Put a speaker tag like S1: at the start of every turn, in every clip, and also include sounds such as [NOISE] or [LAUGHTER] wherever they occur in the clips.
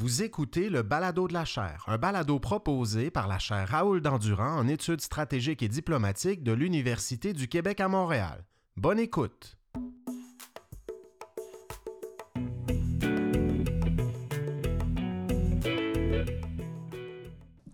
S1: Vous écoutez le Balado de la chaire, un balado proposé par la chaire Raoul Dandurand en études stratégiques et diplomatiques de l'Université du Québec à Montréal. Bonne écoute!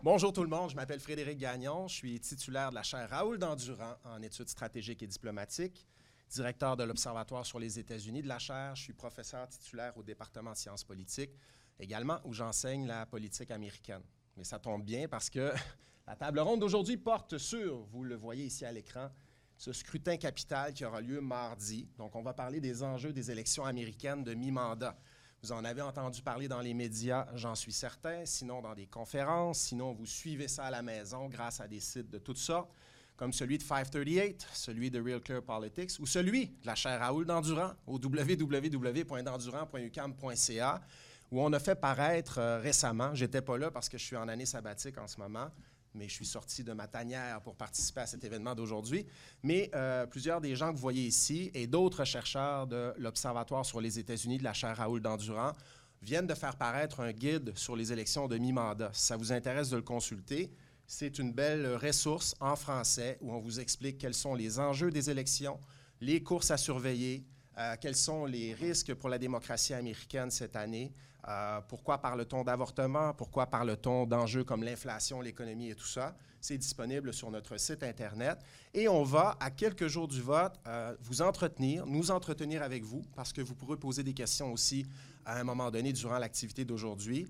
S1: Bonjour tout le monde, je m'appelle Frédéric Gagnon, je suis titulaire de la chaire Raoul Dandurand en études stratégiques et diplomatiques, directeur de l'Observatoire sur les États-Unis de la chaire, je suis professeur titulaire au département de sciences politiques également où j'enseigne la politique américaine. Mais ça tombe bien parce que [LAUGHS] la table ronde d'aujourd'hui porte sur, vous le voyez ici à l'écran, ce scrutin capital qui aura lieu mardi. Donc, on va parler des enjeux des élections américaines de mi-mandat. Vous en avez entendu parler dans les médias, j'en suis certain, sinon dans des conférences, sinon vous suivez ça à la maison grâce à des sites de toutes sortes, comme celui de 538, celui de Real Clear Politics ou celui de la chaire Raoul d'Endurant au www.endurant.ucam.ca où on a fait paraître euh, récemment, j'étais pas là parce que je suis en année sabbatique en ce moment, mais je suis sorti de ma tanière pour participer à cet événement d'aujourd'hui. Mais euh, plusieurs des gens que vous voyez ici et d'autres chercheurs de l'Observatoire sur les États-Unis de la chaire Raoul d'Endurant viennent de faire paraître un guide sur les élections de mi-mandat. Si ça vous intéresse de le consulter, c'est une belle ressource en français où on vous explique quels sont les enjeux des élections, les courses à surveiller, euh, quels sont les risques pour la démocratie américaine cette année? Euh, pourquoi parle-t-on d'avortement? Pourquoi parle-t-on d'enjeux comme l'inflation, l'économie et tout ça? C'est disponible sur notre site Internet. Et on va, à quelques jours du vote, euh, vous entretenir, nous entretenir avec vous, parce que vous pourrez poser des questions aussi à un moment donné durant l'activité d'aujourd'hui.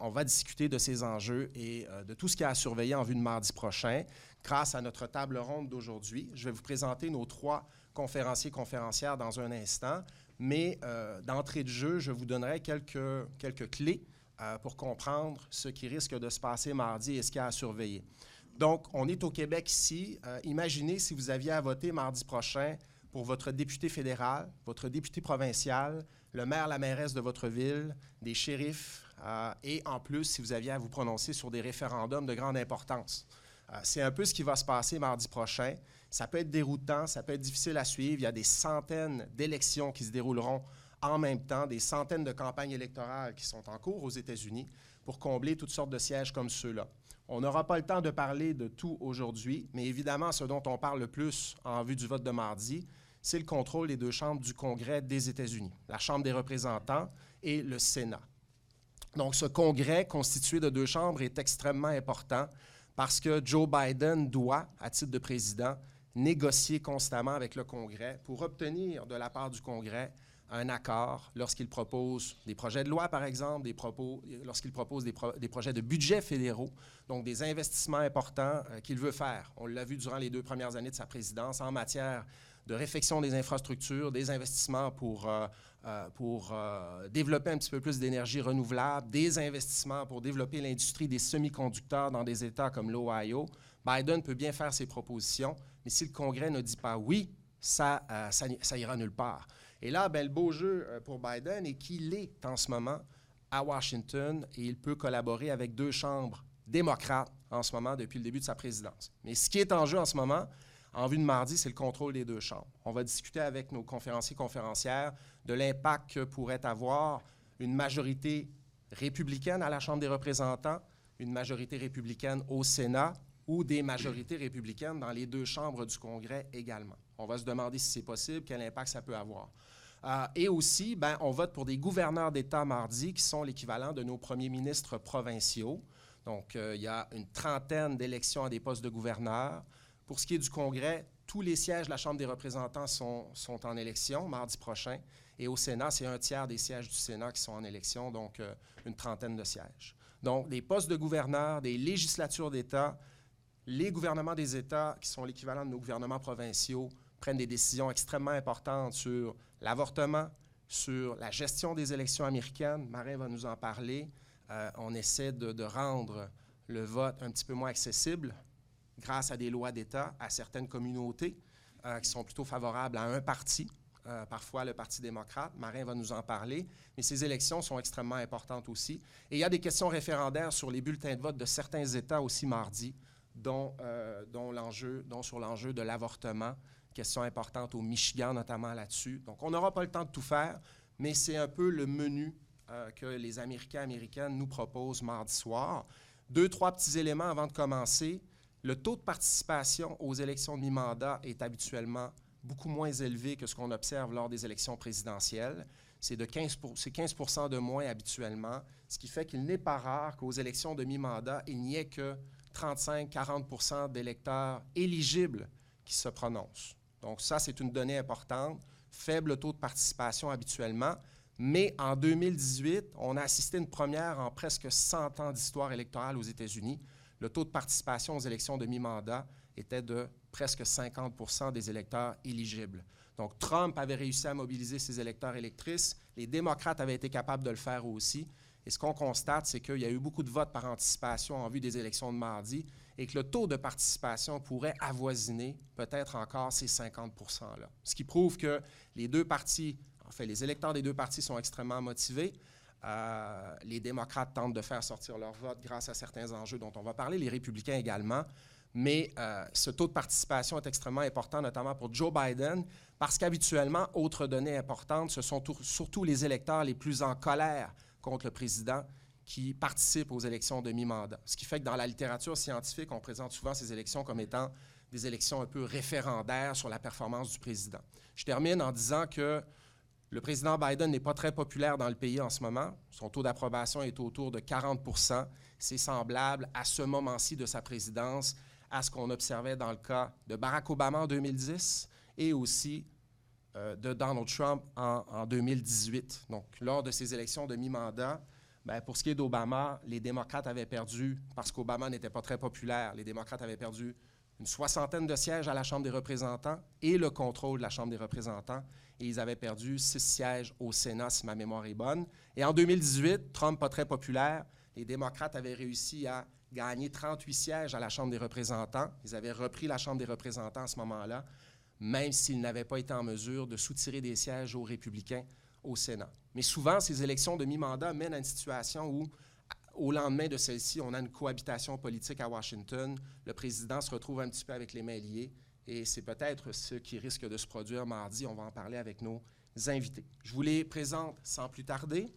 S1: on va discuter de ces enjeux et de tout ce qui a à surveiller en vue de mardi prochain. Grâce à notre table ronde d'aujourd'hui, je vais vous présenter nos trois conférenciers, conférencières dans un instant, mais euh, d'entrée de jeu, je vous donnerai quelques, quelques clés euh, pour comprendre ce qui risque de se passer mardi et ce qu'il y a à surveiller. Donc, on est au Québec ici. Euh, imaginez si vous aviez à voter mardi prochain pour votre député fédéral, votre député provincial, le maire, la mairesse de votre ville, des shérifs, et en plus, si vous aviez à vous prononcer sur des référendums de grande importance. c'est un peu ce qui va se passer mardi prochain. Ça peut être déroutant, ça peut être difficile à suivre. Il y a des centaines d'élections qui se dérouleront en même temps, des centaines de campagnes électorales qui sont en cours aux États-Unis pour combler toutes sortes de sièges comme ceux-là. On n'aura pas le temps de parler de tout aujourd'hui, mais évidemment, ce dont on parle le plus en vue du vote de mardi, c'est le contrôle des deux chambres du Congrès des États-Unis, la Chambre des représentants et le Sénat. Donc, ce Congrès constitué de deux chambres est extrêmement important parce que Joe Biden doit, à titre de président, négocier constamment avec le Congrès pour obtenir de la part du Congrès un accord lorsqu'il propose des projets de loi, par exemple, lorsqu'il propose des, projets de budget fédéraux, donc des investissements importants euh, qu'il veut faire. On l'a vu durant les deux premières années de sa présidence en matière de réfection des infrastructures, des investissements pour, euh, euh, pour développer un petit peu plus d'énergie renouvelable, des investissements pour développer l'industrie des semi-conducteurs dans des États comme l'Ohio. Biden peut bien faire ses propositions, mais si le Congrès ne dit pas oui, ça, euh, ça, ira nulle part. Et là, ben, le beau jeu euh, pour Biden est qu'il est en ce moment à Washington et il peut collaborer avec deux chambres démocrates en ce moment depuis le début de sa présidence. Mais ce qui est en jeu en ce moment, en vue de mardi, c'est le contrôle des deux chambres. On va discuter avec nos conférenciers conférencières de l'impact que pourrait avoir une majorité républicaine à la Chambre des représentants, une majorité républicaine au Sénat ou des majorités républicaines dans les deux chambres du Congrès également. On va se demander si c'est possible, quel impact ça peut avoir. Euh, et aussi, ben, on vote pour des gouverneurs d'État mardi qui sont l'équivalent de nos premiers ministres provinciaux. Donc, euh, il y a une trentaine d'élections à des postes de gouverneurs. Pour ce qui est du Congrès, tous les sièges de la Chambre des représentants sont, sont en élection mardi prochain. Et au Sénat, c'est un tiers des sièges du Sénat qui sont en élection, donc euh, une trentaine de sièges. Donc, des postes de gouverneurs, des législatures d'État, les gouvernements des États, qui sont l'équivalent de nos gouvernements provinciaux, prennent des décisions extrêmement importantes sur l'avortement, sur la gestion des élections américaines. Marin va nous en parler. Euh, on essaie de, rendre le vote un petit peu moins accessible grâce à des lois d'État à certaines communautés euh, qui sont plutôt favorables à un parti, euh, parfois le Parti démocrate. Marin va nous en parler. Mais ces élections sont extrêmement importantes aussi. Et il y a des questions référendaires sur les bulletins de vote de certains États aussi mardi dont, euh, dont, l'enjeu, sur l'enjeu de l'avortement, question importante au Michigan notamment là-dessus. Donc, on n'aura pas le temps de tout faire, mais c'est un peu le menu euh, que les Américains américaines nous proposent mardi soir. Deux, trois petits éléments avant de commencer. Le taux de participation aux élections de mi-mandat est habituellement beaucoup moins élevé que ce qu'on observe lors des élections présidentielles. C'est de 15, 15 de moins habituellement, ce qui fait qu'il n'est pas rare qu'aux élections de mi-mandat, il n'y ait que 35-40% d'électeurs éligibles qui se prononcent. Donc ça, c'est une donnée importante. Faible taux de participation habituellement. Mais en 2018, on a assisté à une première en presque 100 ans d'histoire électorale aux États-Unis. Le taux de participation aux élections de mi-mandat était de presque 50 des électeurs éligibles. Donc Trump avait réussi à mobiliser ses électeurs électrices. Les démocrates avaient été capables de le faire aussi. Et ce qu'on constate, c'est qu'il y a eu beaucoup de votes par anticipation en vue des élections de mardi et que le taux de participation pourrait avoisiner peut-être encore ces 50 %-là. Ce qui prouve que les deux partis, en fait, les électeurs des deux partis sont extrêmement motivés. Euh, les démocrates tentent de faire sortir leur vote grâce à certains enjeux dont on va parler, les républicains également. Mais euh, ce taux de participation est extrêmement important, notamment pour Joe Biden, parce qu'habituellement, autre donnée importante, ce sont surtout les électeurs les plus en colère contre le président qui participent aux élections de mi-mandat. Ce qui fait que dans la littérature scientifique, on présente souvent ces élections comme étant des élections un peu référendaires sur la performance du président. Je termine en disant que le président Biden n'est pas très populaire dans le pays en ce moment. Son taux d'approbation est autour de 40% C'est semblable à ce moment-ci de sa présidence à ce qu'on observait dans le cas de Barack Obama en 2010 et aussi euh, de Donald Trump en, 2018. Donc, lors de ces élections de mi-mandat, ben, pour ce qui est d'Obama, les démocrates avaient perdu, parce qu'Obama n'était pas très populaire, les démocrates avaient perdu une soixantaine de sièges à la Chambre des représentants et le contrôle de la Chambre des représentants. Et ils avaient perdu six sièges au Sénat, si ma mémoire est bonne. Et en 2018, Trump pas très populaire, les démocrates avaient réussi à gagner 38 sièges à la Chambre des représentants. Ils avaient repris la Chambre des représentants à ce moment-là même s'ils n'avaient pas été en mesure de soutirer des sièges aux républicains au Sénat. Mais souvent, ces élections de mi-mandat mènent à une situation où, au lendemain de celle-ci, on a une cohabitation politique à Washington. Le président se retrouve un petit peu avec les mains liées. Et c'est peut-être ce qui risque de se produire mardi. On va en parler avec nos invités. Je vous les présente sans plus tarder.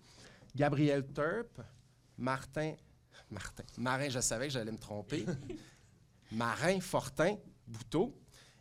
S1: Gabriel Turp, Martin, Martin, Marin, je savais que j'allais me tromper. [LAUGHS] Marin Fortin Bouteau,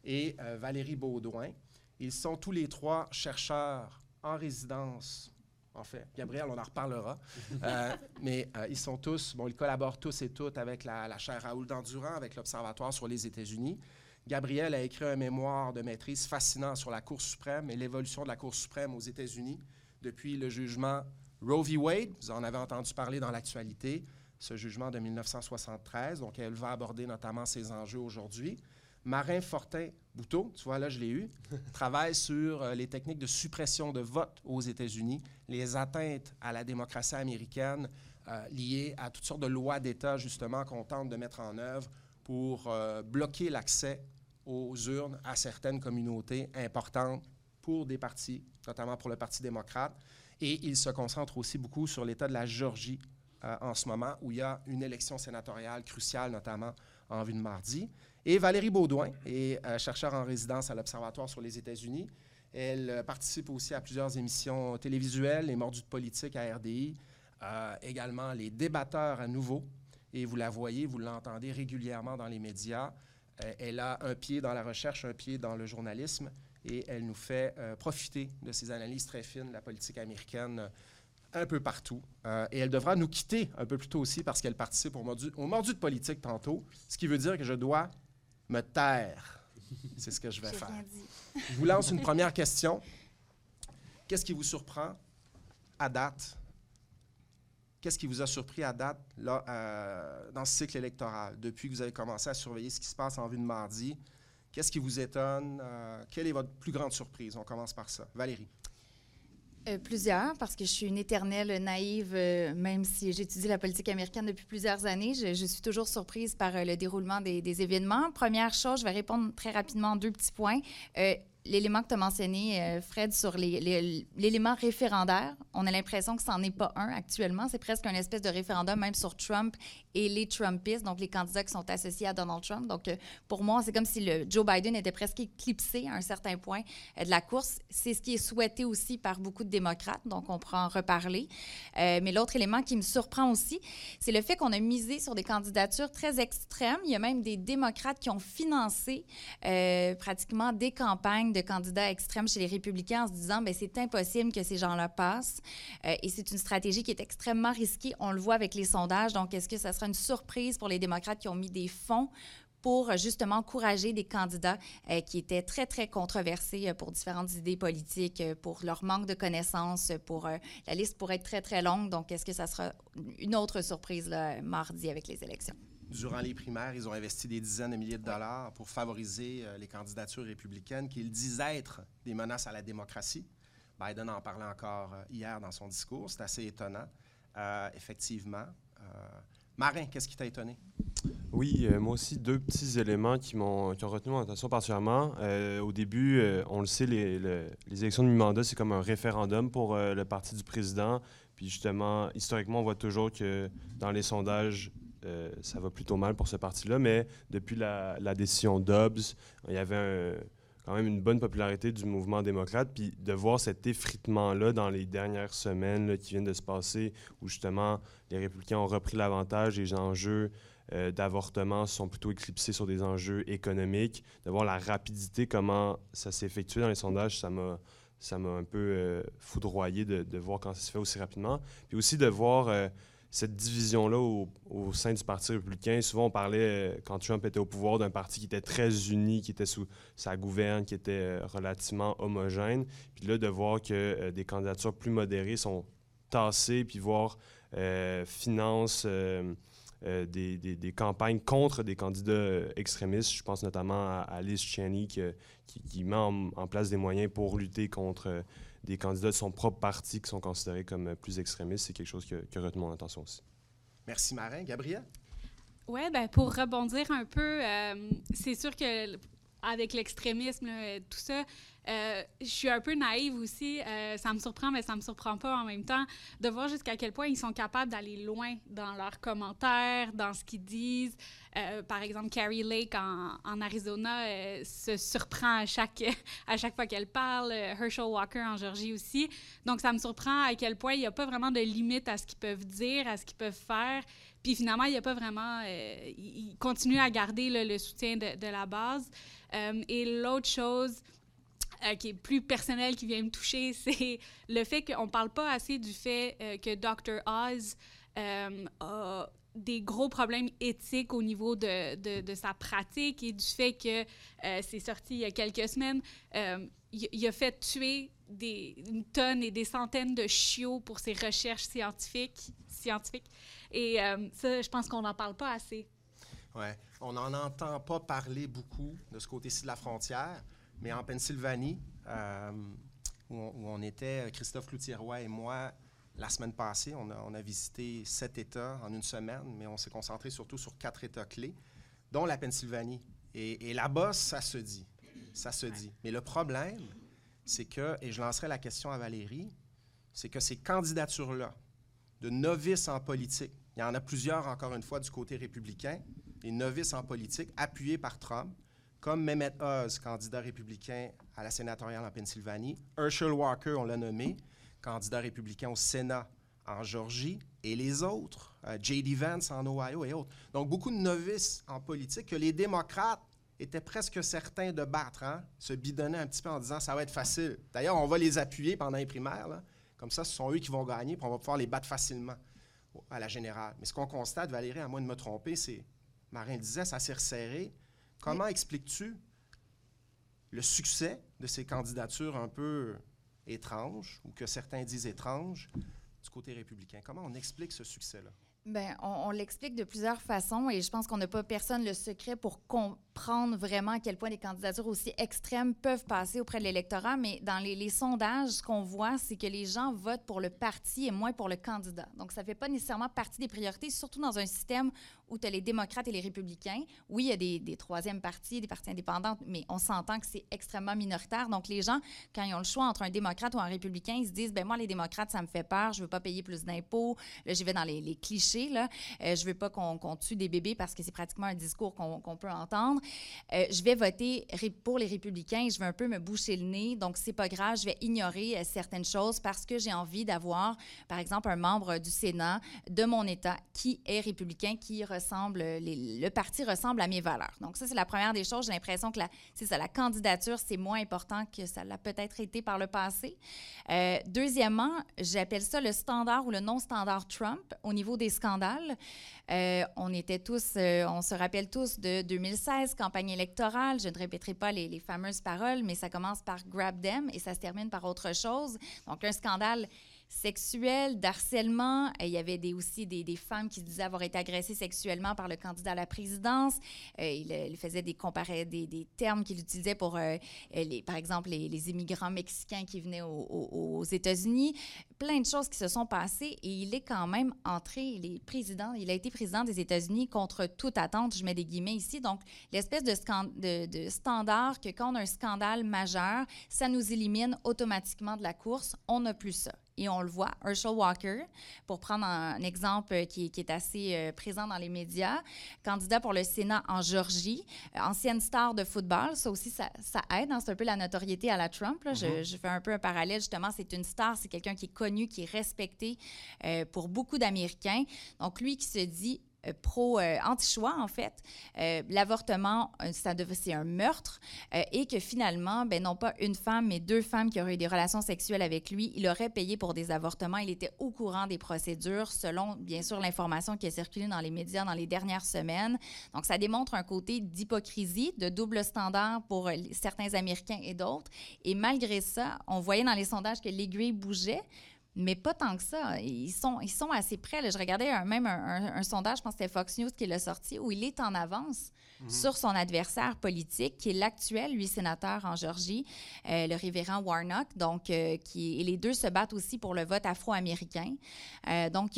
S1: et euh, Valérie Baudouin. Ils sont tous les trois chercheurs en résidence. En fait, Gabriel, on en reparlera. [LAUGHS] Euh, mais euh, ils sont tous, bon, ils collaborent tous et toutes avec la, la chaire Raoul Dandurand, avec l'Observatoire sur les États-Unis. Gabriel a écrit un mémoire de maîtrise fascinant sur la Cour suprême et l'évolution de la Cour suprême aux États-Unis depuis le jugement Roe v. Wade. Vous en avez entendu parler dans l'actualité, ce jugement de 1973. Donc, elle va aborder notamment ces enjeux aujourd'hui. Marin Fortin Bouteau, tu vois, là, je l'ai eu, [LAUGHS] travaille sur euh, les techniques de suppression de vote aux États-Unis, les atteintes à la démocratie américaine euh, liées à toutes sortes de lois d'État, justement, qu'on tente de mettre en œuvre pour euh, bloquer l'accès aux urnes à certaines communautés importantes pour des partis, notamment pour le Parti démocrate. Et il se concentre aussi beaucoup sur l'État de la Géorgie en ce moment, où il y a une élection sénatoriale cruciale, notamment en vue de mardi. Et Valérie Baudouin est euh, chercheure en résidence à l'Observatoire sur les États-Unis. Elle euh, participe aussi à plusieurs émissions télévisuelles, les Mordus de politique à RDI, euh, également les débatteurs à nouveau. Et vous la voyez, vous l'entendez régulièrement dans les médias. elle a un pied dans la recherche, un pied dans le journalisme, et elle nous fait profiter de ses analyses très fines de la politique américaine un peu partout. Euh, et elle devra nous quitter un peu plus tôt aussi parce qu'elle participe au mordu, au mordu de politique tantôt, ce qui veut dire que je dois me taire. C'est ce que je vais faire. Je vous lance une première question. Qu'est-ce qui vous surprend à date? Qu'est-ce qui vous a surpris à date là, euh, dans ce cycle électoral, depuis que vous avez commencé à surveiller ce qui se passe en vue de mardi? Qu'est-ce qui vous étonne? Euh, quelle est votre plus grande surprise? On commence par ça. Valérie.
S2: Euh, plusieurs, parce que je suis une éternelle naïve, euh, même si j'étudie la politique américaine depuis plusieurs années. Je, suis toujours surprise par euh, le déroulement des, événements. Première chose, je vais répondre très rapidement en deux petits points. L'élément que tu as mentionné, euh, Fred, sur l'élément référendaire, on a l'impression que ce n'en est pas un actuellement. C'est presque un espèce de référendum, même sur Trump et les Trumpistes, donc les candidats qui sont associés à Donald Trump. Donc, euh, pour moi, c'est comme si le Joe Biden était presque éclipsé à un certain point euh, de la course. C'est ce qui est souhaité aussi par beaucoup de démocrates, donc on pourra en reparler. mais l'autre élément qui me surprend aussi, c'est le fait qu'on a misé sur des candidatures très extrêmes. Il y a même des démocrates qui ont financé pratiquement des campagnes de candidats extrêmes chez les républicains en se disant, ben c'est impossible que ces gens-là passent. Euh, et c'est une stratégie qui est extrêmement risquée. On le voit avec les sondages. Donc, est-ce que ça sera une surprise pour les démocrates qui ont mis des fonds pour justement encourager des candidats euh, qui étaient très, très controversés euh, pour différentes idées politiques, pour leur manque de connaissances, pour la liste pourrait être très, très longue. Donc, est-ce que ça sera une autre surprise là, mardi avec les élections?
S1: Durant les primaires, ils ont investi des dizaines de milliers de dollars pour favoriser euh, les candidatures républicaines qu'ils disent être des menaces à la démocratie. Biden en parlait encore euh, hier dans son discours. C'est assez étonnant, euh, effectivement. Marin, qu'est-ce qui t'a étonné?
S3: Oui, moi aussi, deux petits éléments qui, m'ont, qui ont retenu mon attention particulièrement. au début, on le sait, les, les élections de mi-mandat, c'est comme un référendum pour le parti du président. Puis justement, historiquement, on voit toujours que dans les sondages, euh, ça va plutôt mal pour ce parti-là, mais depuis la, décision Dobbs, il y avait quand même une bonne popularité du mouvement démocrate. Puis de voir cet effritement-là dans les dernières semaines qui viennent de se passer, où justement les républicains ont repris l'avantage, les enjeux euh, d'avortement sont plutôt éclipsés sur des enjeux économiques, de voir la rapidité, comment ça s'est effectué dans les sondages, ça m'a ça m'a un peu euh, foudroyé de, de, voir quand ça se fait aussi rapidement. Puis aussi de voir cette division-là au, sein du Parti républicain. Souvent, on parlait, euh, quand Trump était au pouvoir, d'un parti qui était très uni, qui était sous sa gouverne, qui était euh, relativement homogène. Puis là, de voir que euh, des candidatures plus modérées sont tassées, puis voir finance des, campagnes contre des candidats extrémistes. Je pense notamment à, Liz Cheney qui, met en, place des moyens pour lutter contre des candidats de son propre parti qui sont considérés comme plus extrémistes, c'est quelque chose qui a, qui retenu mon attention aussi.
S1: Merci Marin. Gabriel?
S4: Oui, ben pour rebondir un peu, euh, c'est sûr que avec l'extrémisme, tout ça, euh, je suis un peu naïve aussi. Euh, ça me surprend, mais ça me surprend pas en même temps de voir jusqu'à quel point ils sont capables d'aller loin dans leurs commentaires, dans ce qu'ils disent. Euh, par exemple, Carrie Lake en, Arizona se surprend à chaque, [LAUGHS] à chaque fois qu'elle parle. Herschel Walker en Georgie aussi. Donc, ça me surprend à quel point il n'y a pas vraiment de limite à ce qu'ils peuvent dire, à ce qu'ils peuvent faire. Puis finalement, il n'y a pas vraiment. ils continuent à garder le soutien de la base. et l'autre chose, euh, qui est plus personnel, qui vient me toucher, [LAUGHS] c'est le fait qu'on ne parle pas assez du fait euh, que Dr. Oz euh, a des gros problèmes éthiques au niveau de, de, sa pratique et du fait que c'est sorti il y a quelques semaines. il, a fait tuer des, une tonne et des centaines de chiots pour ses recherches scientifiques. scientifiques. Et ça, je pense qu'on n'en parle pas assez.
S1: Oui, on n'en entend pas parler beaucoup de ce côté-ci de la frontière. Mais en Pennsylvanie, euh, où, on, était, Christophe Cloutier-Roy et moi, la semaine passée, on a, visité sept États en une semaine, mais on s'est concentré surtout sur quatre États clés, dont la Pennsylvanie. Et, là-bas, ça se dit. Ça se dit. Mais le problème, c'est que, et je lancerai la question à Valérie, c'est que ces candidatures-là, de novices en politique, il y en a plusieurs, encore une fois, du côté républicain, des novices en politique, appuyés par Trump, comme Mehmet Oz, candidat républicain à la sénatoriale en Pennsylvanie, Herschel Walker, on l'a nommé, candidat républicain au Sénat en Georgie, et les autres, euh, J.D. Vance en Ohio et autres. Donc, beaucoup de novices en politique que les démocrates étaient presque certains de battre, hein, se bidonner un petit peu en disant ça va être facile. D'ailleurs, on va les appuyer pendant les primaires. Comme ça, ce sont eux qui vont gagner, puis on va pouvoir les battre facilement à la générale. Mais ce qu'on constate, Valérie, à moins de me tromper, c'est, Marin disait, ça s'est resserré. Comment expliques-tu le succès de ces candidatures un peu étranges, ou que certains disent étranges, du côté républicain? Comment on explique ce succès-là?
S2: Bien, on, on l'explique de plusieurs façons et je pense qu'on n'a pas personne le secret pour comprendre vraiment à quel point des candidatures aussi extrêmes peuvent passer auprès de l'électorat. Mais dans les, sondages, ce qu'on voit, c'est que les gens votent pour le parti et moins pour le candidat. Donc, ça ne fait pas nécessairement partie des priorités, surtout dans un système où tu as les démocrates et les républicains. Oui, il y a des, troisièmes partis, des partis indépendants, mais on s'entend que c'est extrêmement minoritaire. Donc, les gens, quand ils ont le choix entre un démocrate ou un républicain, ils se disent, ben moi, les démocrates, ça me fait peur, je veux pas payer plus d'impôts. Là, j'y vais dans les, clichés, là. Euh, je veux pas qu'on tue des bébés parce que c'est pratiquement un discours qu'on peut entendre. Euh, je vais voter pour les républicains et je veux un peu me boucher le nez. Donc, c'est pas grave, je vais ignorer euh, certaines choses parce que j'ai envie d'avoir, par exemple, un membre du Sénat de mon État qui est républicain, qui ressemble, les- le parti ressemble à mes valeurs. Donc, ça, c'est la première des choses. J'ai l'impression que la, ça, la candidature, c'est moins important que ça l'a peut-être été par le passé. Euh, deuxièmement, j'appelle ça le standard ou le non-standard Trump au niveau des scandales. Euh, on était tous, euh, on se rappelle tous de 2016, campagne électorale. Je ne répéterai pas les, fameuses paroles, mais ça commence par grab them et ça se termine par autre chose. Donc, un scandale sexuel, d'harcèlement. Euh, Il y avait aussi des, femmes qui disaient avoir été agressées sexuellement par le candidat à la présidence. Euh, il, euh, il faisait des, des, des termes qu'il utilisait pour, par exemple, les, immigrants mexicains qui venaient au- au- aux États-Unis. Plein de choses qui se sont passées et il est quand même entré, il est président, il a été président des États-Unis contre toute attente, je mets des guillemets ici. Donc, l'espèce de, scan- de, de standard que quand on a un scandale majeur, ça nous élimine automatiquement de la course. On n'a plus ça. Et on le voit, Herschel Walker, pour prendre un exemple qui, qui est assez euh, présent dans les médias, candidat pour le Sénat en Georgie, euh, ancienne star de football, ça aussi, ça, ça aide, hein, c'est un peu la notoriété à la Trump. là. je, je fais un peu un parallèle, justement, c'est une star, c'est quelqu'un qui est connu, qui est respecté euh, pour beaucoup d'Américains. Donc, lui qui se dit euh, pro euh, anti-choix en fait, l'avortement c'est un meurtre et que finalement ben non pas une femme mais deux femmes qui auraient eu des relations sexuelles avec lui, il aurait payé pour des avortements, il était au courant des procédures selon bien sûr l'information qui a circulé dans les médias dans les dernières semaines. Donc ça démontre un côté d'hypocrisie, de double standard pour certains Américains et d'autres et malgré ça, on voyait dans les sondages que l'aiguille bougeait mais pas tant que ça. Ils sont, ils sont assez près. là. Je regardais un- même un, un- un sondage, je pense que c'était Fox News qui l'a sorti, où il est en avance sur son adversaire politique, qui est l'actuel, lui, sénateur en Georgie, euh, le révérend Warnock. Donc, euh, qui, et les deux se battent aussi pour le vote afro-américain. Euh, donc,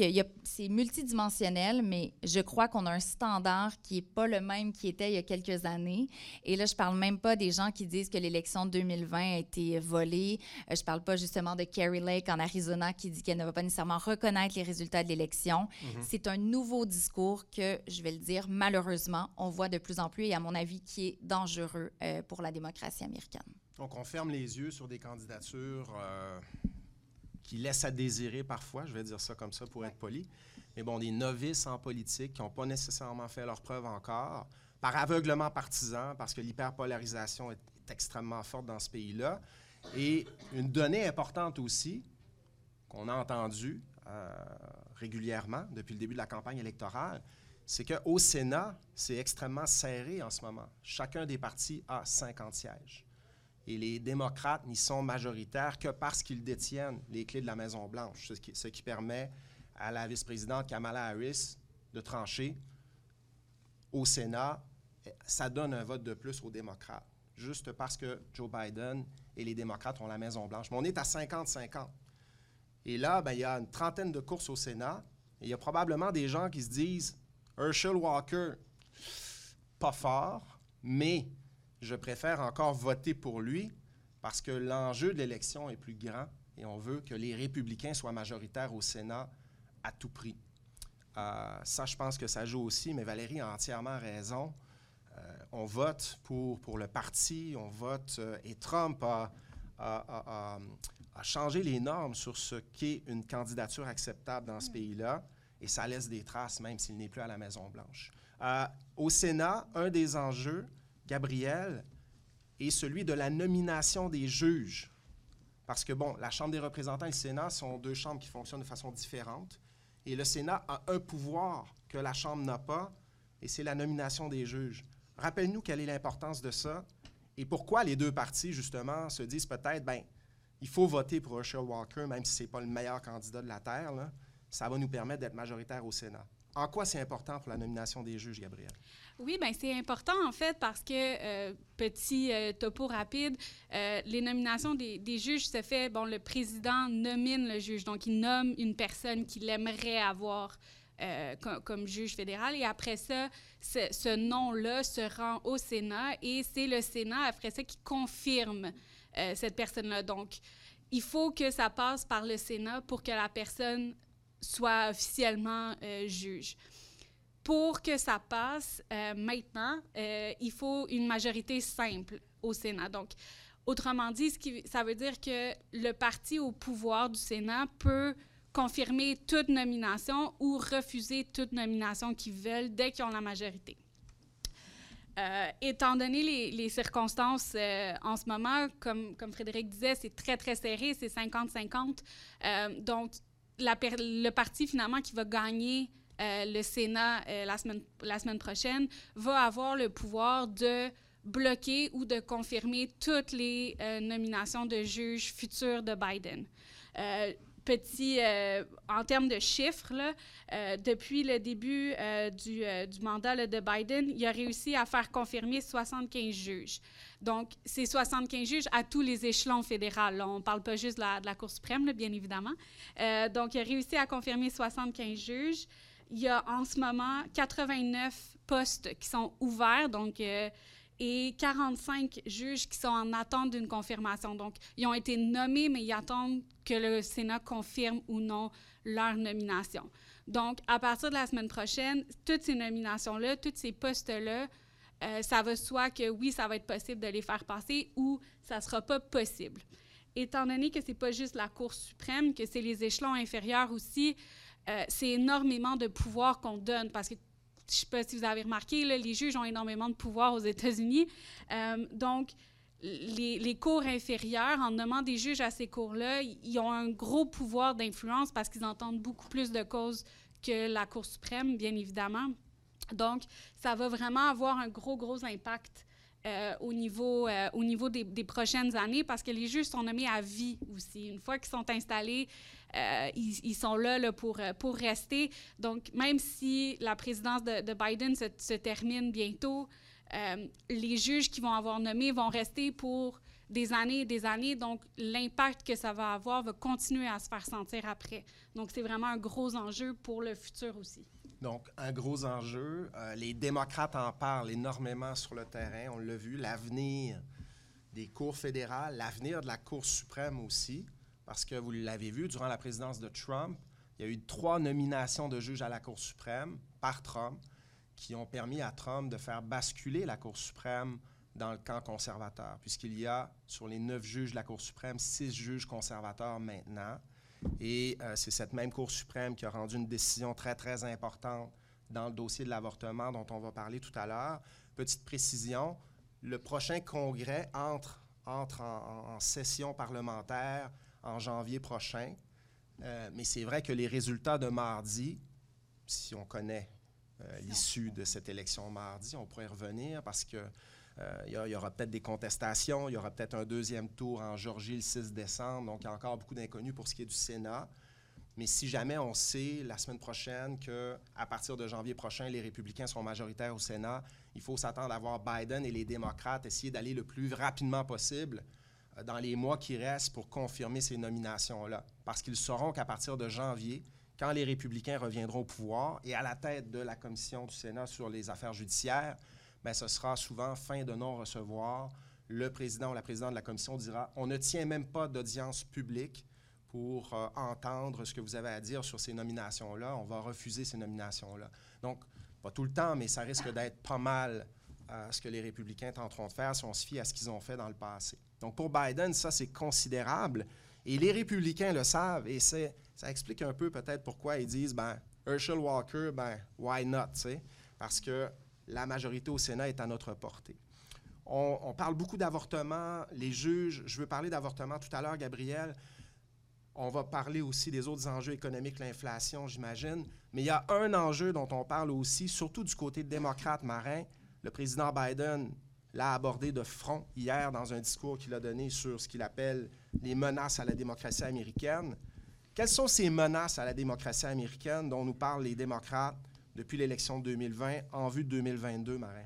S2: c'est multidimensionnel, mais je crois qu'on a un standard qui n'est pas le même qui était il y a quelques années. Et là, je parle même pas des gens qui disent que l'élection de 2020 a été volée. Euh, je parle pas justement de Carrie Lake en Arizona qui dit qu'elle ne va pas nécessairement reconnaître les résultats de l'élection. C'est un nouveau discours que, je vais le dire, malheureusement, on voit de plus en plus et à mon avis qui est dangereux euh, pour la démocratie américaine.
S1: Donc, on ferme les yeux sur des candidatures euh, qui laissent à désirer parfois, je vais dire ça comme ça pour être poli. Mais bon, des novices en politique qui n'ont pas nécessairement fait leur preuve encore, par aveuglement partisan, parce que l'hyperpolarisation est, est extrêmement forte dans ce pays-là. Et une donnée importante aussi, qu'on a entendue euh, régulièrement depuis le début de la campagne électorale, c'est qu'au Sénat, c'est extrêmement serré en ce moment. Chacun des partis a 50 sièges. Et les démocrates n'y sont majoritaires que parce qu'ils détiennent les clés de la Maison-Blanche, ce ce qui permet à la vice-présidente Kamala Harris de trancher au Sénat. Ça donne un vote de plus aux démocrates, juste parce que Joe Biden et les démocrates ont la Maison-Blanche. Mais on est à 50-50. Et là, ben, il y a une trentaine de courses au Sénat. Il y a probablement des gens qui se disent Herschel Walker, pas fort, mais je préfère encore voter pour lui parce que l'enjeu de l'élection est plus grand et on veut que les républicains soient majoritaires au Sénat à tout prix. Euh, ça, je pense que ça joue aussi, mais Valérie a entièrement raison. Euh, on vote pour, pour le parti, on vote, euh, et Trump a- a- changé les normes sur ce qu'est une candidature acceptable dans ce pays-là, et ça laisse des traces, même s'il n'est plus à la Maison-Blanche. Euh, au Sénat, un des enjeux, Gabriel, est celui de la nomination des juges. Parce que, bon, la Chambre des représentants et le Sénat sont deux chambres qui fonctionnent de façon différente. Et le Sénat a un pouvoir que la Chambre n'a pas, et c'est la nomination des juges. Rappelle-nous quelle est l'importance de ça et pourquoi les deux partis, justement, se disent peut-être, ben, il faut voter pour Herschel Walker, même si ce n'est pas le meilleur candidat de la Terre. ça va nous permettre d'être majoritaire au Sénat. En quoi c'est important pour la nomination des juges, Gabriel?
S4: Oui, bien, c'est important en fait parce que, euh, petit euh, topo rapide, euh, les nominations des, juges se fait, bon, le président nomine le juge, donc il nomme une personne qu'il aimerait avoir comme, juge fédéral et après ça, ce nom-là se rend au Sénat et c'est le Sénat après ça qui confirme cette personne-là. Donc, il faut que ça passe par le Sénat pour que la personne soit officiellement juge pour que ça passe euh, maintenant, euh, il faut une majorité simple au Sénat. Donc, autrement dit, ça veut dire que le parti au pouvoir du Sénat peut confirmer toute nomination ou refuser toute nomination qu'ils veulent dès qu'ils ont la majorité. Euh, étant donné les, circonstances en ce moment, comme, Frédéric disait, c'est très, très serré, c'est 50-50. donc, la, le parti finalement qui va gagner euh, le Sénat, euh, la, semaine, prochaine, va avoir le pouvoir de bloquer ou de confirmer toutes les euh, nominations de juges futurs de Biden. Petit, en termes de chiffres, là, depuis le début du, du, mandat de Biden, il a réussi à faire confirmer 75 juges. Donc, c'est 75 juges à tous les échelons fédéraux. on ne parle pas juste de la, Cour suprême, bien évidemment. donc, il a réussi à confirmer 75 juges il y a en ce moment 89 postes qui sont ouverts, donc, euh, et 45 juges qui sont en attente d'une confirmation. Donc, ils ont été nommés, mais ils attendent que le Sénat confirme ou non leur nomination. Donc, à partir de la semaine prochaine, toutes ces nominations-là, tous ces postes-là, euh, ça va soit que oui, ça va être possible de les faire passer ou ça ne sera pas possible. Étant donné que ce n'est pas juste la Cour suprême, que c'est les échelons inférieurs aussi, euh, c'est énormément de pouvoir qu'on donne parce que je ne sais pas si vous avez remarqué, les juges ont énormément de pouvoir aux États-Unis. Euh, donc, les, cours inférieurs, en nommant des juges à ces cours-là, ils ont un gros pouvoir d'influence parce qu'ils entendent beaucoup plus de causes que la Cour suprême, bien évidemment. Donc, ça va vraiment avoir un gros, gros impact euh, au niveau, euh, au niveau des, prochaines années parce que les juges sont nommés à vie aussi. Une fois qu'ils sont installés, euh, ils, sont là, pour, pour rester. Donc, même si la présidence de, de Biden se, termine bientôt, les juges qui vont avoir nommé vont rester pour des années et des années. Donc, l'impact que ça va avoir va continuer à se faire sentir après. Donc, c'est vraiment un gros enjeu pour le futur aussi.
S1: Donc, un gros enjeu. Euh, les démocrates en parlent énormément sur le terrain. On l'a vu, l'avenir des cours fédérales, l'avenir de la Cour suprême aussi, parce que vous l'avez vu, durant la présidence de Trump, il y a eu trois nominations de juges à la Cour suprême par Trump qui ont permis à Trump de faire basculer la Cour suprême dans le camp conservateur, puisqu'il y a sur les neuf juges de la Cour suprême, six juges conservateurs maintenant. Et euh, c'est cette même Cour suprême qui a rendu une décision très, très importante dans le dossier de l'avortement dont on va parler tout à l'heure. Petite précision, le prochain congrès entre, entre en, session parlementaire en janvier prochain. Euh, mais c'est vrai que les résultats de mardi, si on connaît euh, l'issue de cette élection mardi, on pourrait revenir parce que euh, il y, aura peut-être des contestations, il y aura peut-être un deuxième tour en Georgie le 6 décembre, donc il y a encore beaucoup d'inconnus pour ce qui est du Sénat. Mais si jamais on sait la semaine prochaine qu'à partir de janvier prochain, les républicains seront majoritaires au Sénat, il faut s'attendre à voir Biden et les démocrates essayer d'aller le plus rapidement possible euh, dans les mois qui restent pour confirmer ces nominations-là. Parce qu'ils sauront qu'à partir de janvier, quand les républicains reviendront au pouvoir et à la tête de la commission du Sénat sur les affaires judiciaires, bien, ce sera souvent fin de non-recevoir. Le président ou la présidente de la commission dira on ne tient même pas d'audience publique pour euh, entendre ce que vous avez à dire sur ces nominations-là. On va refuser ces nominations-là. Donc, pas tout le temps, mais ça risque d'être pas mal euh, ce que les républicains tenteront de faire si on se fie à ce qu'ils ont fait dans le passé. Donc, pour Biden, ça, c'est considérable. Et les républicains le savent, et ça explique un peu peut-être pourquoi ils disent, ben, Herschel Walker, ben, why not, Parce que la majorité au Sénat est à notre portée. On, parle beaucoup d'avortement. Les juges, je veux parler d'avortement tout à l'heure, Gabriel. On va parler aussi des autres enjeux économiques, l'inflation, j'imagine. Mais il y a un enjeu dont on parle aussi, surtout du côté démocrate marin. Le président Biden l'a abordé de front hier dans un discours qu'il a donné sur ce qu'il appelle les menaces à la démocratie américaine. Quelles sont ces menaces à la démocratie américaine dont nous parlent les démocrates depuis l'élection de 2020 en vue de 2022, Marin?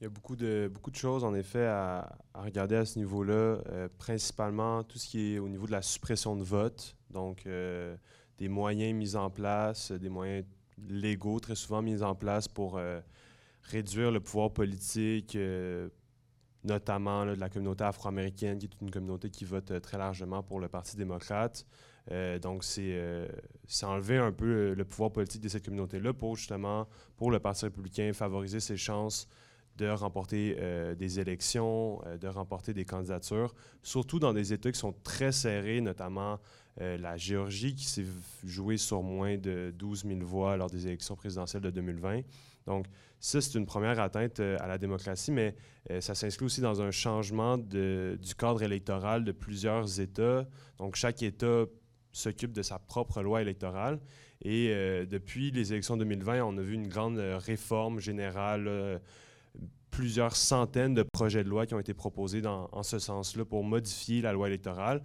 S3: Il y a beaucoup de, beaucoup de choses, en effet, à, regarder à ce niveau-là. Euh, principalement, tout ce qui est au niveau de la suppression de vote. Donc, euh, des moyens mis en place, des moyens légaux très souvent mis en place pour euh, réduire le pouvoir politique, notamment de la communauté afro-américaine, qui est une communauté qui vote très largement pour le Parti démocrate. donc, c'est enlever un peu le pouvoir politique de cette communauté-là pour justement, pour le Parti républicain, favoriser ses chances de remporter euh, des élections, euh, de remporter des candidatures, surtout dans des États qui sont très serrés, notamment euh, la Géorgie qui s'est jouée sur moins de 12 000 voix lors des élections présidentielles de 2020. Donc, ça, c'est une première atteinte à la démocratie, mais ça s'inscrit aussi dans un changement du cadre électoral de plusieurs États. Donc, chaque État s'occupe de sa propre loi électorale. Et depuis les élections 2020, on a vu une grande réforme générale plusieurs centaines de projets de loi qui ont été proposés dans, en ce sens-là pour modifier la loi électorale.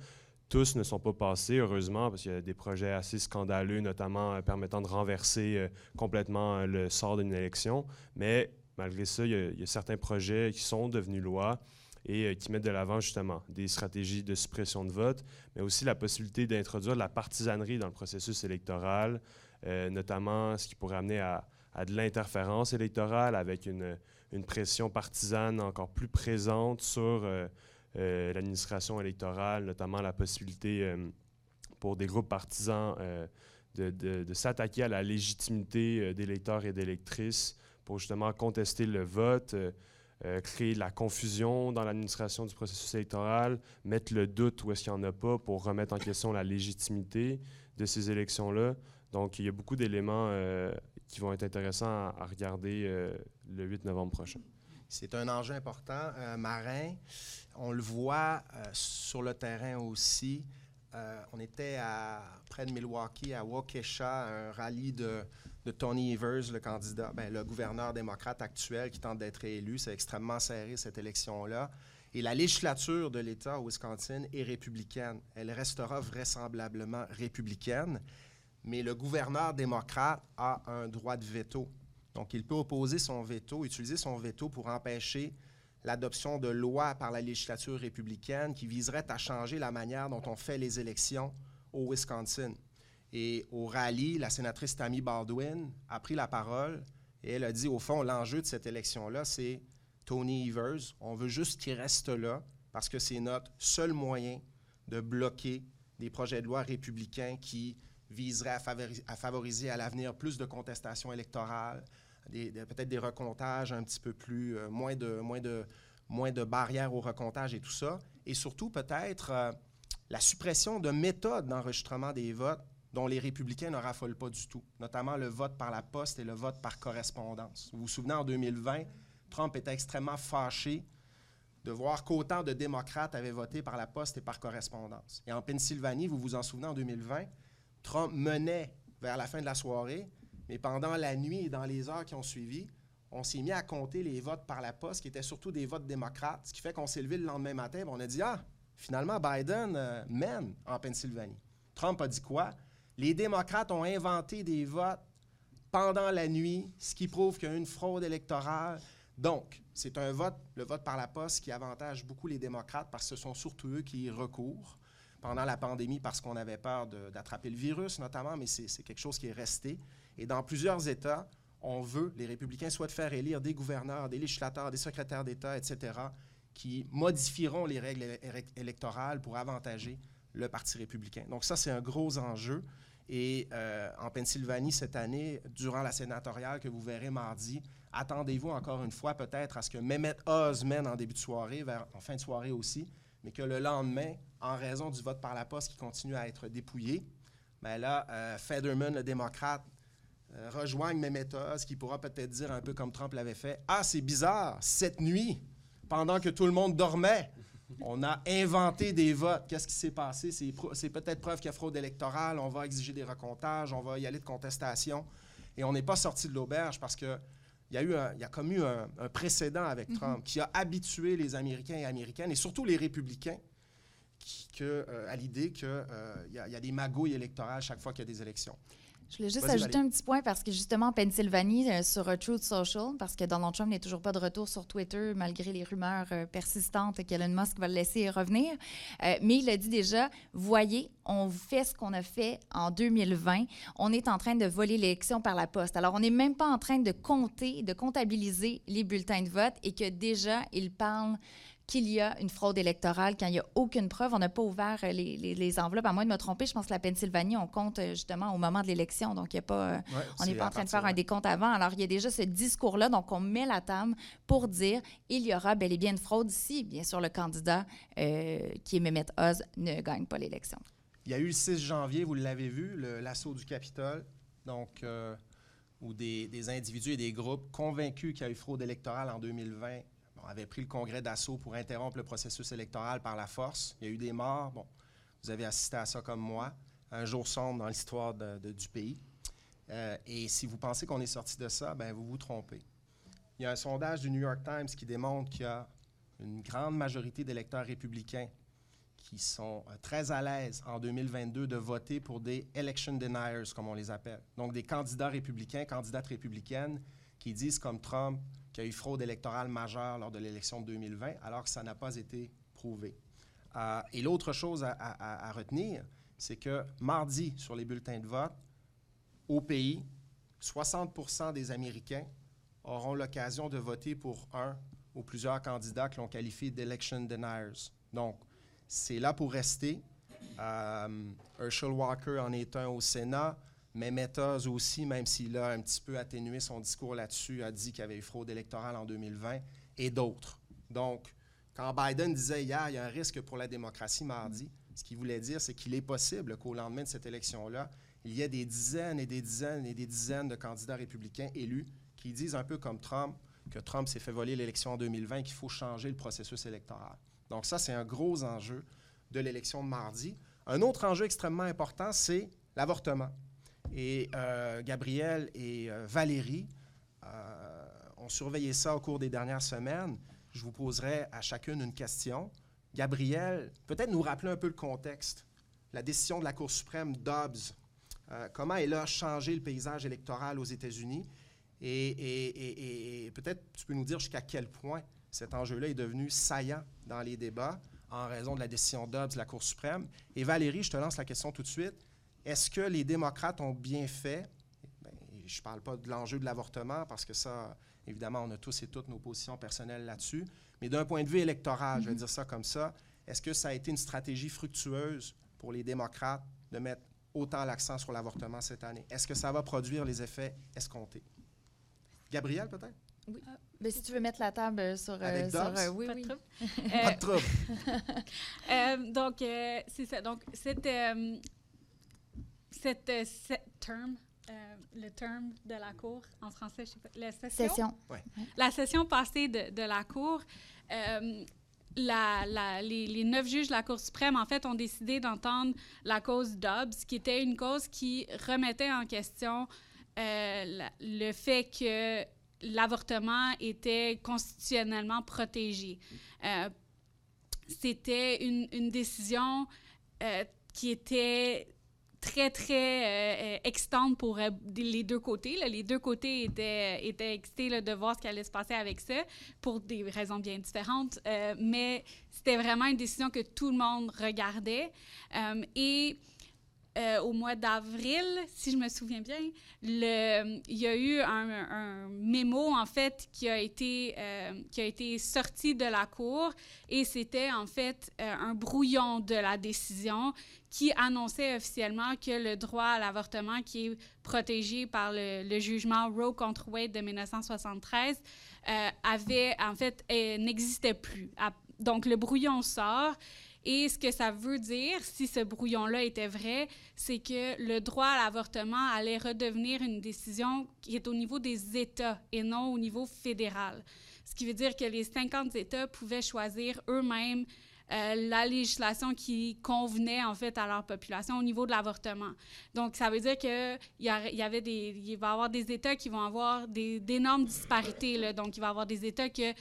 S3: Tous ne sont pas passés, heureusement, parce qu'il y a des projets assez scandaleux, notamment euh, permettant de renverser euh, complètement euh, le sort d'une élection. Mais malgré ça, il y, a, certains projets qui sont devenus loi et qui mettent de l'avant justement des stratégies de suppression de vote, mais aussi la possibilité d'introduire de la partisanerie dans le processus électoral, notamment ce qui pourrait amener à, de l'interférence électorale avec une, pression partisane encore plus présente sur l'administration électorale, notamment la possibilité euh, pour des groupes partisans de, de, s'attaquer à la légitimité d'électeurs et d'électrices pour justement contester le vote, créer de la confusion dans l'administration du processus électoral, mettre le doute où est-ce qu'il n'y en a pas pour remettre en question la légitimité de ces élections-là. Donc, il y a beaucoup d'éléments qui vont être intéressants à, regarder euh, le 8 novembre prochain.
S1: C'est un enjeu important. Euh, marin, on le voit euh, sur le terrain aussi. on était à, près de Milwaukee, à Waukesha, un rallye de, Tony Evers, le candidat, ben, le gouverneur démocrate actuel qui tente d'être élu. C'est extrêmement serré, cette élection-là. Et la législature de l'État au Wisconsin est républicaine. Elle restera vraisemblablement républicaine mais le gouverneur démocrate a un droit de veto. Donc, il peut opposer son veto, utiliser son veto pour empêcher l'adoption de lois par la législature républicaine qui viseraient à changer la manière dont on fait les élections au Wisconsin. Et au rallye, la sénatrice Tammy Baldwin a pris la parole et elle a dit, au fond, l'enjeu de cette élection-là, c'est Tony Evers. On veut juste qu'il reste là parce que c'est notre seul moyen de bloquer des projets de loi républicains qui viserait à, favoriser à l'avenir plus de contestations électorales, peut-être des recomptages un petit peu plus, euh, moins, de, moins, de, moins de barrières au recomptage et tout ça. Et surtout, peut-être euh, la suppression de méthodes d'enregistrement des votes dont les républicains ne raffolent pas du tout, notamment le vote par la poste et le vote par correspondance. Vous vous souvenez, en 2020, Trump était extrêmement fâché de voir qu'autant de démocrates avaient voté par la poste et par correspondance. Et en Pennsylvanie, vous vous en souvenez, en 2020, Trump menait vers la fin de la soirée, mais pendant la nuit et dans les heures qui ont suivi, on s'est mis à compter les votes par la poste, qui étaient surtout des votes démocrates, ce qui fait qu'on s'est levé le lendemain matin et on a dit Ah, finalement, Biden euh, mène en Pennsylvanie. Trump a dit quoi? Les démocrates ont inventé des votes pendant la nuit, ce qui prouve qu'il y a une fraude électorale. Donc, c'est un vote, le vote par la poste, qui avantage beaucoup les démocrates parce que ce sont surtout eux qui y recourent pendant la pandémie parce qu'on avait peur d'attraper le virus notamment, mais c'est quelque chose qui est resté. Et dans plusieurs États, on veut, les républicains souhaitent faire élire des gouverneurs, des législateurs, des secrétaires d'État, etc., qui modifieront les règles électorales pour avantager le Parti républicain. Donc ça, c'est un gros enjeu. Et euh, en Pennsylvanie, cette année, durant la sénatoriale que vous verrez mardi, attendez-vous encore une fois peut-être à ce que Mehmet Oz mène en début de soirée, vers, en fin de soirée aussi, mais que le lendemain, en raison du vote par la poste qui continue à être dépouillé, bien là, euh, Federman, le démocrate, euh, rejoigne mes méthodes, ce qui pourra peut-être dire un peu comme Trump l'avait fait Ah, c'est bizarre, cette nuit, pendant que tout le monde dormait, on a inventé des votes. Qu'est-ce qui s'est passé? C'est peut-être preuve qu'il y a fraude électorale, on va exiger des recomptages, on va y aller de contestation. Et on n'est pas sorti de l'auberge parce que il y a, eu un, il y a comme eu un, précédent avec mm-hmm. Trump qui a habitué les Américains et Américaines, et surtout les républicains, que, à l'idée qu'il y, a des magouilles électorales chaque fois qu'il y a des élections.
S2: Je voulais juste ajouter un petit point parce que justement en Pennsylvanie, euh, sur euh, Truth Social, parce que Donald Trump n'est toujours pas de retour sur Twitter malgré les rumeurs euh, persistantes qu'Elon Musk va le laisser revenir. mais il a dit déjà, voyez, on fait ce qu'on a fait en 2020. On est en train de voler l'élection par la poste. Alors, on n'est même pas en train de compter, de comptabiliser les bulletins de vote et que déjà, il parle qu'il y a une fraude électorale quand il n'y a aucune preuve. On n'a pas ouvert euh, les, enveloppes. À moins de me tromper, je pense que la Pennsylvanie, on compte euh, justement au moment de l'élection. Donc, il y a pas, euh, on n'est pas en train de faire un décompte avant. Alors, il y a déjà ce discours-là. Donc, on met la table pour dire il y aura bel et bien une fraude si, bien sûr, le candidat qui est Mehmet Oz ne gagne pas l'élection.
S1: Il y a eu le 6 janvier, vous l'avez vu, l'assaut du Capitole. Donc, où des, des, individus et des groupes convaincus qu'il y a eu fraude électorale en 2020 on avait pris le congrès d'assaut pour interrompre le processus électoral par la force. Il y a eu des morts. Bon, vous avez assisté à ça comme moi. Un jour sombre dans l'histoire du pays. Euh, et si vous pensez qu'on est sorti de ça, ben vous vous trompez. Il y a un sondage du New York Times qui démontre qu'il y a une grande majorité d'électeurs républicains qui sont euh, très à l'aise en 2022 de voter pour des election deniers, comme on les appelle. Donc des candidats républicains, candidates républicaines qui disent comme Trump, qu'il y a eu fraude électorale majeure lors de l'élection de 2020, alors que ça n'a pas été prouvé. Euh, et l'autre chose à, retenir, c'est que mardi, sur les bulletins de vote, au pays, 60 des Américains auront l'occasion de voter pour un ou plusieurs candidats que l'on qualifie d'election deniers. Donc, c'est là pour rester. Euh, Herschel Walker en est un au Sénat. Mais Metas aussi, même s'il a un petit peu atténué son discours là-dessus, a dit qu'il y avait eu fraude électorale en 2020 et d'autres. Donc, quand Biden disait hier, il y a un risque pour la démocratie mardi, ce qu'il voulait dire, c'est qu'il est possible qu'au lendemain de cette élection-là, il y ait des dizaines et des dizaines et des dizaines de candidats républicains élus qui disent un peu comme Trump que Trump s'est fait voler l'élection en 2020 et qu'il faut changer le processus électoral. Donc ça, c'est un gros enjeu de l'élection de mardi. Un autre enjeu extrêmement important, c'est l'avortement. Et euh, Gabriel et euh, Valérie euh, ont surveillé ça au cours des dernières semaines. Je vous poserai à chacune une question. Gabriel, peut-être nous rappeler un peu le contexte. La décision de la Cour suprême Dobbs, comment elle a changé le paysage électoral aux États-Unis? Et, et peut-être tu peux nous dire jusqu'à quel point cet enjeu-là est devenu saillant dans les débats en raison de la décision Dobbs de la Cour suprême. Et Valérie, je te lance la question tout de suite. Est-ce que les démocrates ont bien fait? Ben, je ne parle pas de l'enjeu de l'avortement parce que ça, évidemment, on a tous et toutes nos positions personnelles là-dessus. Mais d'un point de vue électoral, je vais mhm. dire ça comme ça, est-ce que ça a été une stratégie fructueuse pour les démocrates de mettre autant l'accent sur l'avortement cette année? Est-ce que ça va produire les effets escomptés? Gabriel, peut-être?
S2: Oui. Mais ben, si tu veux mettre la table sur...
S1: Avec
S2: euh,
S1: sur,
S2: euh, oui,
S4: pas
S2: oui.
S4: De [LAUGHS]
S1: pas de trouble. [LAUGHS]
S4: Euh, donc, c'est ça. Donc, c'était cette, euh, terme, euh, le terme de la Cour, en français, je sais pas, la session?
S2: session.
S4: La session passée de, de la Cour, euh, la, la, les, les, neuf juges de la Cour suprême, en fait, ont décidé d'entendre la cause Dobbs, qui était une cause qui remettait en question le fait que l'avortement était constitutionnellement protégé. C'était une, une décision qui était très, très euh, euh, excitante pour euh, les deux côtés. Les deux côtés étaient, étaient excités de voir ce qui allait se passer avec ça, pour des raisons bien différentes. mais c'était vraiment une décision que tout le monde regardait. et euh, au mois d'avril, si je me souviens bien, il y a eu un, un mémo, en fait, qui a, été, euh, qui a été sorti de la Cour et c'était, en fait, euh, un brouillon de la décision qui annonçait officiellement que le droit à l'avortement qui est protégé par le, le, jugement Roe contre Wade de 1973 avait, en fait, n'existait plus. Donc, le brouillon sort et ce que ça veut dire, si ce brouillon-là était vrai, c'est que le droit à l'avortement allait redevenir une décision qui est au niveau des États et non au niveau fédéral. Ce qui veut dire que les 50 États pouvaient choisir eux-mêmes euh, la législation qui convenait en fait à leur population au niveau de l'avortement. Donc, ça veut dire qu'il y, y avait des, il va y avoir des États qui vont avoir d'énormes disparités. Donc, il va y avoir des États que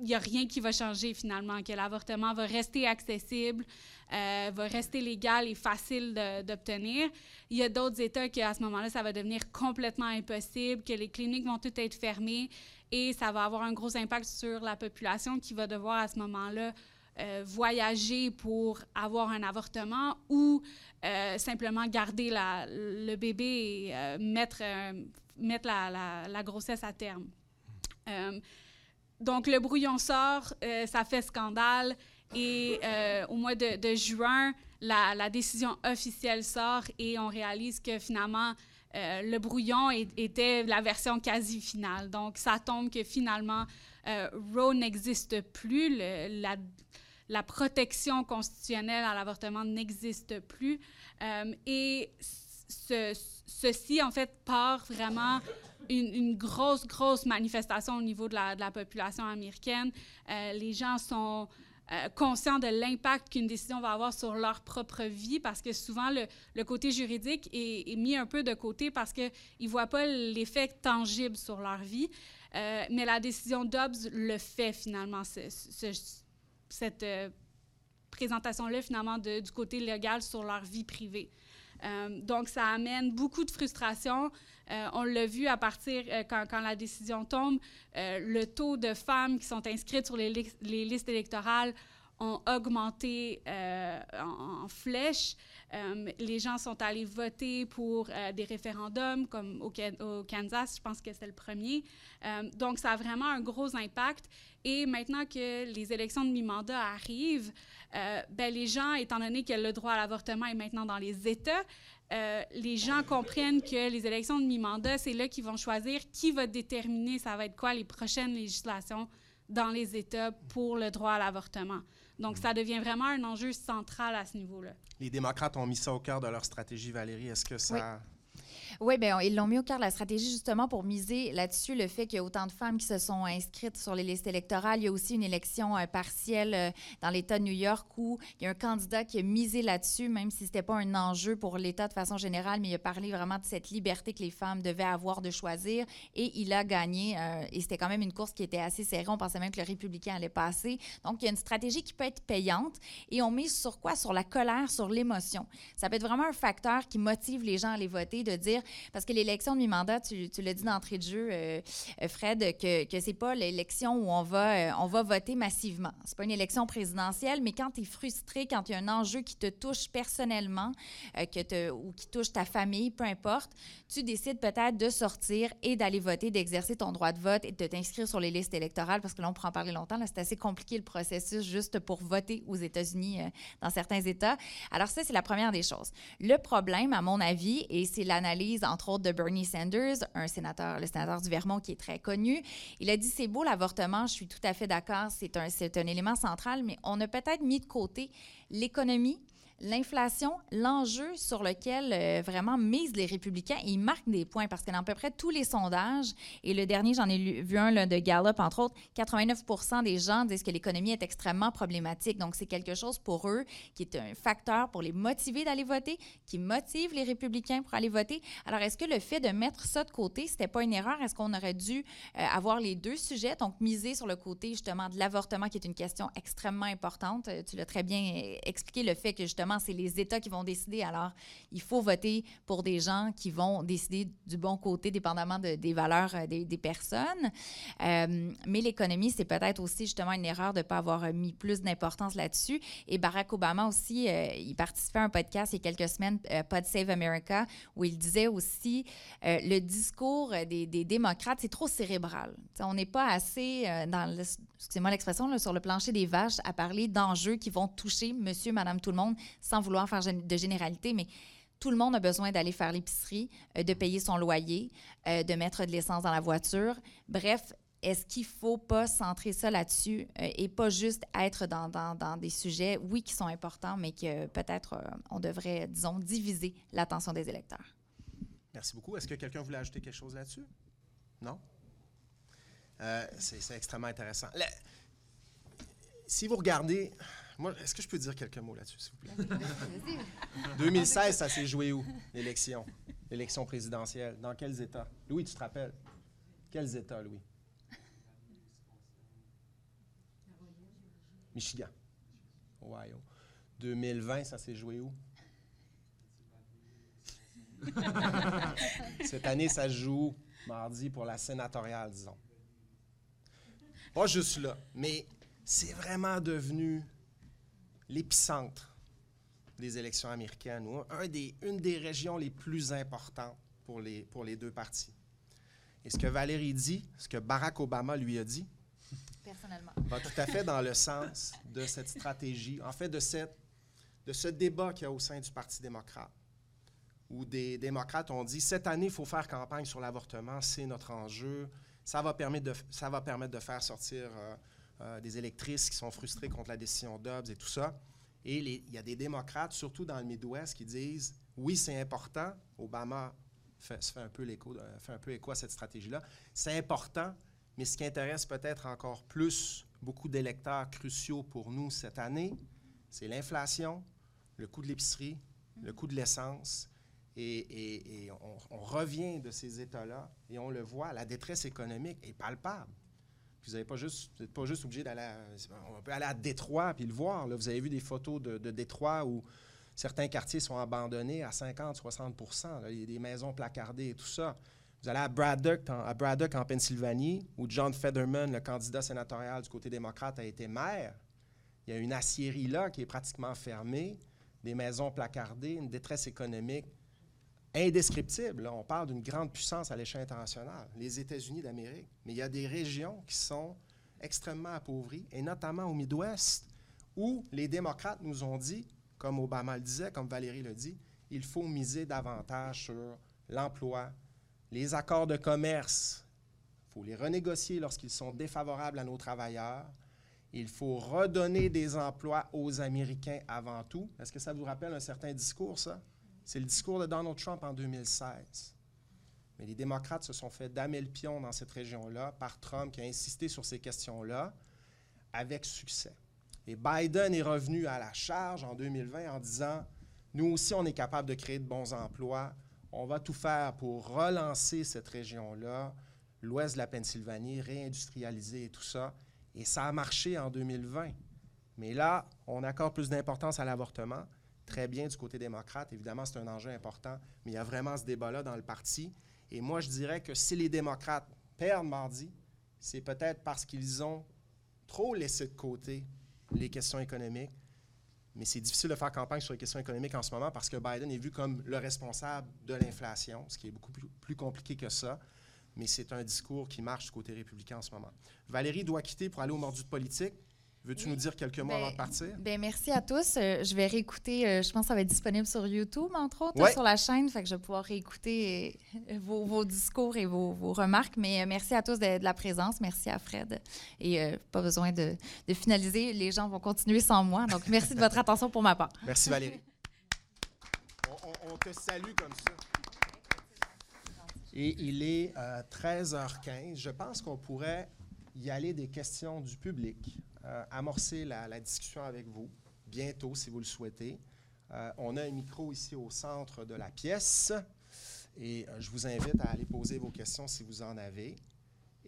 S4: il n'y a rien qui va changer finalement, que l'avortement va rester accessible, euh, va rester légal et facile d'obtenir. Il y a d'autres États qu'à ce moment-là, ça va devenir complètement impossible, que les cliniques vont toutes être fermées et ça va avoir un gros impact sur la population qui va devoir à ce moment-là euh, voyager pour avoir un avortement ou euh, simplement garder le bébé et mettre, la, grossesse à terme. Donc, le brouillon sort, euh, ça fait scandale. Et euh, au mois de, juin, la, décision officielle sort et on réalise que finalement, euh, le brouillon était la version quasi finale. Donc, ça tombe que finalement, Roe n'existe plus. la, protection constitutionnelle à l'avortement n'existe plus. et ce, ceci, en fait, part vraiment une, grosse, grosse manifestation au niveau de la, population américaine. Euh, les gens sont euh, conscients de l'impact qu'une décision va avoir sur leur propre vie parce que souvent le, côté juridique est, mis un peu de côté parce qu'ils ne voient pas l'effet tangible sur leur vie. Euh, mais la décision Dobbs le fait finalement, cette présentation-là finalement du côté légal sur leur vie privée. Euh, donc, ça amène beaucoup de frustration. Euh, on l'a vu à partir, euh, quand, quand, la décision tombe, le taux de femmes qui sont inscrites sur les, les listes électorales ont augmenté en, flèche. Les gens sont allés voter pour des référendums, comme au, Kansas, je pense que c'est le premier. donc, ça a vraiment un gros impact. Et maintenant que les élections de mi-mandat arrivent, euh, ben, les gens, étant donné que le droit à l'avortement est maintenant dans les États, euh, les gens comprennent que les élections de mi-mandat, c'est là qu'ils vont choisir qui va déterminer ça va être quoi les prochaines législations dans les États pour le droit à l'avortement. Donc, ça devient vraiment un enjeu central à ce niveau-là.
S1: Les démocrates ont mis ça au cœur de leur stratégie, Valérie. Est-ce que ça...
S2: Oui, bien, ils l'ont mis au cœur de la stratégie justement pour miser là-dessus le fait qu'il y a autant de femmes qui se sont inscrites sur les listes électorales. Il y a aussi une élection euh, partielle euh, dans l'État de New York où il y a un candidat qui a misé là-dessus, même si ce n'était pas un enjeu pour l'État de façon générale, mais il a parlé vraiment de cette liberté que les femmes devaient avoir de choisir et il a gagné. Euh, et c'était quand même une course qui était assez serrée. On pensait même que le républicain allait passer. Donc, il y a une stratégie qui peut être payante et on mise sur quoi? Sur la colère, sur l'émotion. Ça peut être vraiment un facteur qui motive les gens à aller voter, de dire parce que l'élection de mi-mandat, tu, tu l'as dit d'entrée de jeu, euh, euh, Fred, que, que c'est pas l'élection où on va, euh, on va voter massivement. C'est pas une élection présidentielle, mais quand tu es frustré, quand il y a un enjeu qui te touche personnellement te, ou qui touche ta famille, peu importe, tu décides peut-être de sortir et d'aller voter, d'exercer ton droit de vote et de t'inscrire sur les listes électorales, parce que là, on pourra en parler longtemps. C'est assez compliqué le processus juste pour voter aux États-Unis, dans certains États. Alors ça, c'est la première des choses. Le problème, à mon avis, et c'est l'analyse entre autres, de Bernie Sanders, un sénateur, le sénateur du Vermont qui est très connu. Il a dit c'est beau l'avortement, je suis tout à fait d'accord, c'est un, un élément central, mais on a peut-être mis de côté l'économie, l'inflation, l'enjeu sur lequel euh, vraiment misent les républicains, ils marquent des points parce que dans à peu près tous les sondages, et le dernier, j'en ai vu un de Gallup, entre autres, 89 des gens disent que l'économie est extrêmement problématique. Donc, c'est quelque chose pour eux qui est un facteur pour les motiver d'aller voter, qui motive les républicains pour aller voter. Alors, est-ce que le fait de mettre ça de côté, c'était pas une erreur? Est-ce qu'on aurait dû euh, avoir les deux sujets, donc miser sur le côté justement de l'avortement, qui est une question extrêmement importante? Euh, tu l'as très bien expliqué, le fait que justement, c'est les États qui vont décider. Alors, il faut voter pour des gens qui vont décider du bon côté, dépendamment des valeurs euh, des, personnes. Euh, mais l'économie, c'est peut-être aussi justement une erreur de ne pas avoir mis plus d'importance là-dessus. Et Barack Obama aussi, euh, il participait à un podcast il y a quelques semaines, Pod Save America, où il disait aussi le discours des, démocrates, c'est trop cérébral. on n'est pas assez excusez-moi l'expression, sur le plancher des vaches à parler d'enjeux qui vont toucher monsieur, madame, tout le monde sans vouloir faire de généralité, mais tout le monde a besoin d'aller faire l'épicerie, euh, de payer son loyer, euh, de mettre de l'essence dans la voiture. Bref, est-ce qu'il ne faut pas centrer ça là-dessus euh, et pas juste être dans, dans, des sujets, oui, qui sont importants, mais que peut-être on devrait, disons, diviser l'attention des électeurs?
S1: Merci beaucoup. Est-ce que quelqu'un voulait ajouter quelque chose là-dessus? Non? c'est extrêmement intéressant. si vous regardez est-ce que je peux dire quelques mots là-dessus, s'il vous plaît? 2016, [LAUGHS] ça s'est joué où, l'élection? L'élection présidentielle. Dans quels États? Louis, tu te rappelles? Quels États, Louis? Michigan, Ohio. 2020, ça s'est joué où? [LAUGHS] Cette année, ça se joue mardi pour la sénatoriale, disons. Pas juste là, mais c'est vraiment devenu l'épicentre des élections américaines, ou un des, une des régions les plus importantes pour les, pour les deux partis. Et ce que Valérie dit, ce que Barack Obama lui a dit,
S2: Personnellement.
S1: va tout à fait dans le sens de cette stratégie, en fait, de, cette, de ce débat qu'il y a au sein du Parti démocrate, où des démocrates ont dit cette année, il faut faire campagne sur l'avortement, c'est notre enjeu, ça va permettre de, ça va permettre de faire sortir euh, euh, des électrices qui sont frustrées contre la décision Dobbs et tout ça. Et il y a des démocrates, surtout dans le Midwest, qui disent oui, c'est important. Obama fait, fait, un peu l'écho, fait un peu écho à cette stratégie-là. C'est important, mais ce qui intéresse peut-être encore plus beaucoup d'électeurs cruciaux pour nous cette année, c'est l'inflation, le coût de l'épicerie, le coût de l'essence. Et, on, revient de ces états-là et on le voit, la détresse économique est palpable. Vous n'êtes pas juste, pas juste obligé d'aller. Aller à Détroit puis le voir. Là. Vous avez vu des photos de, de, Détroit où certains quartiers sont abandonnés à 50-60% Il y a des maisons placardées et tout ça. Vous allez à Braddock, en, à Braddock, en Pennsylvanie, où John Fetterman, le candidat sénatorial du côté démocrate, a été maire. Il y a une aciérie là qui est pratiquement fermée, des maisons placardées, une détresse économique indescriptible. On parle d'une grande puissance à l'échelle internationale, les États-Unis d'Amérique. Mais il y a des régions qui sont extrêmement appauvries, et notamment au Midwest, où les démocrates nous ont dit, comme Obama le disait, comme Valérie le dit, il faut miser davantage sur l'emploi, les accords de commerce. Il faut les renégocier lorsqu'ils sont défavorables à nos travailleurs. Il faut redonner des emplois aux Américains avant tout. Est-ce que ça vous rappelle un certain discours, ça? C'est le discours de Donald Trump en 2016. Mais les démocrates se sont fait damer le pion dans cette région-là par Trump qui a insisté sur ces questions-là avec succès. Et Biden est revenu à la charge en 2020 en disant, nous aussi, on est capable de créer de bons emplois. On va tout faire pour relancer cette région-là, l'ouest de la Pennsylvanie, réindustrialiser et tout ça. Et ça a marché en 2020. Mais là, on accorde plus d'importance à l'avortement très bien du côté démocrate. Évidemment, c'est un enjeu important, mais il y a vraiment ce débat-là dans le parti. Et moi, je dirais que si les démocrates perdent mardi, c'est peut-être parce qu'ils ont trop laissé de côté les questions économiques. Mais c'est difficile de faire campagne sur les questions économiques en ce moment parce que Biden est vu comme le responsable de l'inflation, ce qui est beaucoup plus compliqué que ça. Mais c'est un discours qui marche du côté républicain en ce moment. Valérie doit quitter pour aller au mordu de politique. Veux-tu oui. nous dire quelques mots
S2: ben,
S1: avant de partir?
S2: Ben merci à tous. Euh, je vais réécouter, euh, je pense que ça va être disponible sur YouTube, entre autres, ouais. sur la chaîne. Fait que je vais pouvoir réécouter euh, [LAUGHS] vos, vos, discours et vos, vos, remarques. Mais merci à tous de, de, la présence. Merci à Fred. Et pas besoin de, de, finaliser. Les gens vont continuer sans moi. Donc, merci de votre [LAUGHS] attention pour ma part.
S1: Merci Valérie. On, on, on te salue comme ça. Et il est 13h15. Je pense qu'on pourrait y aller des questions du public euh, amorcer la, discussion avec vous bientôt, si vous le souhaitez. Euh, on a un micro ici au centre de la pièce et euh, je vous invite à aller poser vos questions si vous en avez.